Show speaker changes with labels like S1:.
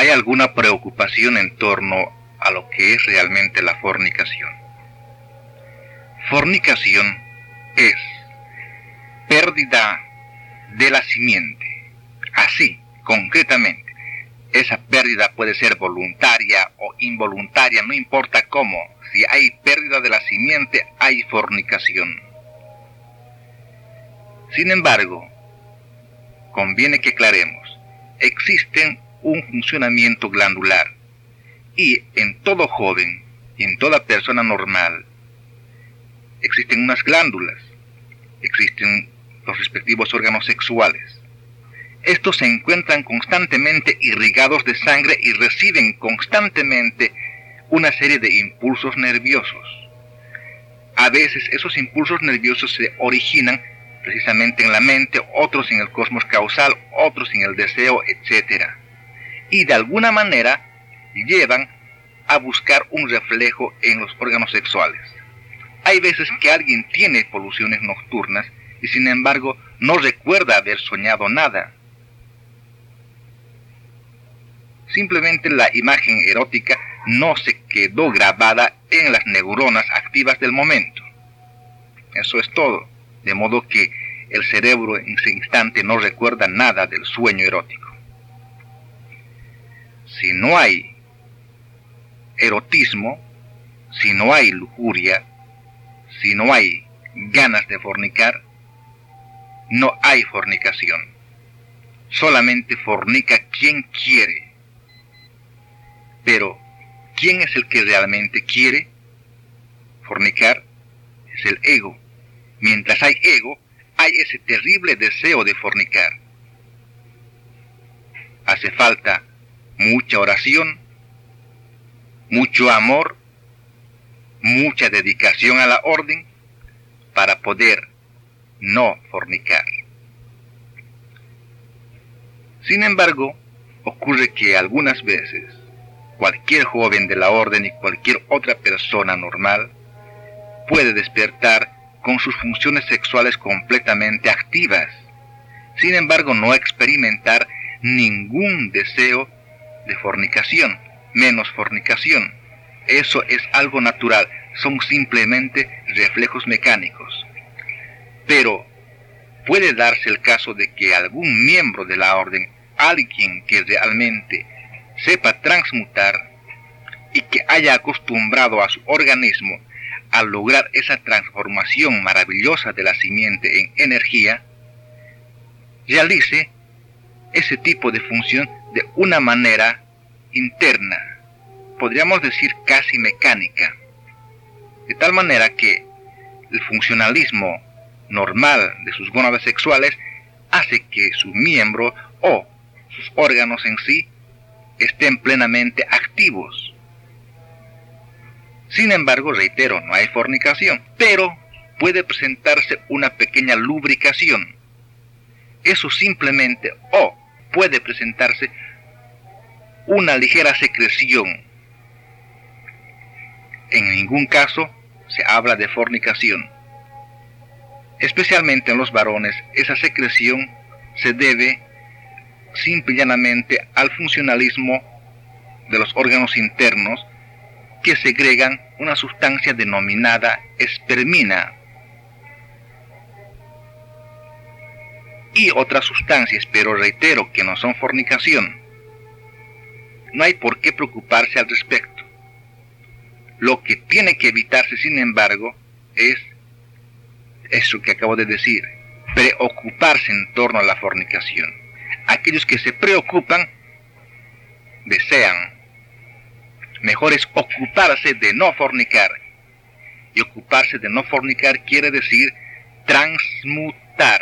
S1: hay alguna preocupación en torno a lo que es realmente la fornicación. Fornicación es pérdida de la simiente. Así, concretamente, esa pérdida puede ser voluntaria o involuntaria, no importa cómo. Si hay pérdida de la simiente, hay fornicación. Sin embargo, conviene que aclaremos, existe un funcionamiento glandular y en todo joven y en toda persona normal existen unas glándulas, existen los respectivos órganos sexuales. Estos se encuentran constantemente irrigados de sangre y reciben constantemente una serie de impulsos nerviosos. A veces esos impulsos nerviosos se originan precisamente en la mente, otros en el cosmos causal, otros en el deseo, etc. Y de alguna manera llevan a buscar un reflejo en los órganos sexuales. Hay veces que alguien tiene poluciones nocturnas y sin embargo no recuerda haber soñado nada. Simplemente la imagen erótica no se quedó grabada en las neuronas activas del momento. Eso es todo. De modo que el cerebro en ese instante no recuerda nada del sueño erótico. Si no hay erotismo, si no hay lujuria, si no hay ganas de fornicar, no hay fornicación. Solamente fornica quien quiere. Pero, ¿quién es el que realmente quiere fornicar? Es el ego. Mientras hay ego, hay ese terrible deseo de fornicar. Hace falta mucha oración, mucho amor, mucha dedicación a la orden para poder no fornicar. Sin embargo, ocurre que algunas veces cualquier joven de la orden y cualquier otra persona normal puede despertar con sus funciones sexuales completamente activas, sin embargo no experimentar ningún deseo de fornicación, menos fornicación. Eso es algo natural, son simplemente reflejos mecánicos. Pero puede darse el caso de que algún miembro de la orden, alguien que realmente sepa transmutar y que haya acostumbrado a su organismo a lograr esa transformación maravillosa de la simiente en energía, realice ese tipo de función de una manera interna, podríamos decir casi mecánica, de tal manera que el funcionalismo normal de sus gónadas sexuales hace que su miembro o sus órganos en sí estén plenamente activos. Sin embargo, reitero, no hay fornicación, pero puede presentarse una pequeña lubricación. Eso simplemente, o puede presentarse una ligera secreción. En ningún caso se habla de fornicación. Especialmente en los varones, esa secreción se debe simple y llanamente al funcionalismo de los órganos internos que segregan una sustancia denominada espermina y otras sustancias, pero reitero que no son fornicación. No hay por qué preocuparse al respecto. Lo que tiene que evitarse, sin embargo, es eso que acabo de decir, preocuparse en torno a la fornicación. Aquellos que se preocupan desean. Mejor es ocuparse de no fornicar. Y ocuparse de no fornicar quiere decir transmutar